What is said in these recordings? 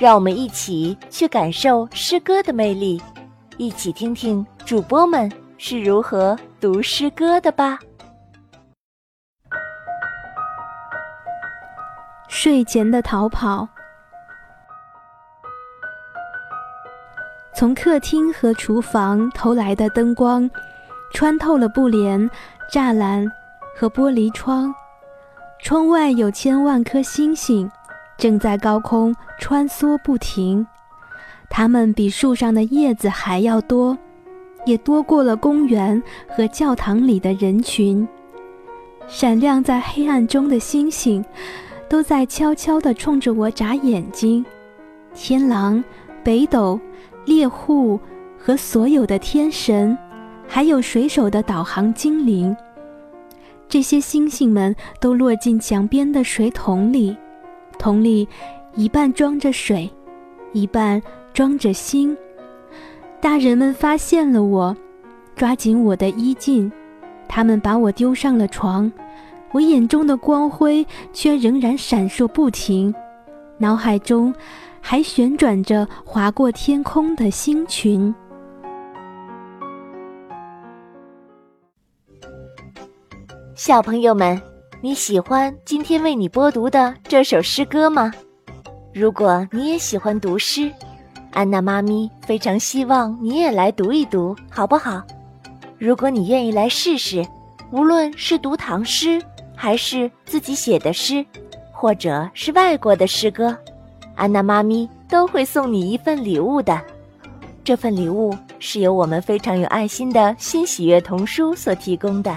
让我们一起去感受诗歌的魅力，一起听听主播们是如何读诗歌的吧。睡前的逃跑，从客厅和厨房投来的灯光，穿透了布帘、栅栏和玻璃窗，窗外有千万颗星星。正在高空穿梭不停，它们比树上的叶子还要多，也多过了公园和教堂里的人群。闪亮在黑暗中的星星，都在悄悄地冲着我眨眼睛。天狼、北斗、猎户和所有的天神，还有水手的导航精灵，这些星星们都落进墙边的水桶里。桶里一半装着水，一半装着星。大人们发现了我，抓紧我的衣襟，他们把我丢上了床。我眼中的光辉却仍然闪烁不停，脑海中还旋转着划过天空的星群。小朋友们。你喜欢今天为你播读的这首诗歌吗？如果你也喜欢读诗，安娜妈咪非常希望你也来读一读，好不好？如果你愿意来试试，无论是读唐诗，还是自己写的诗，或者是外国的诗歌，安娜妈咪都会送你一份礼物的。这份礼物是由我们非常有爱心的新喜悦童书所提供的。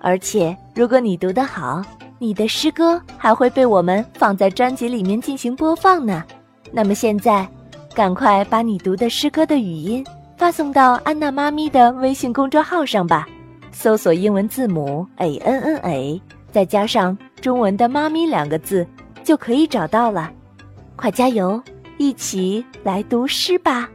而且，如果你读得好，你的诗歌还会被我们放在专辑里面进行播放呢。那么现在，赶快把你读的诗歌的语音发送到安娜妈咪的微信公众号上吧，搜索英文字母 a n n a，再加上中文的“妈咪”两个字，就可以找到了。快加油，一起来读诗吧！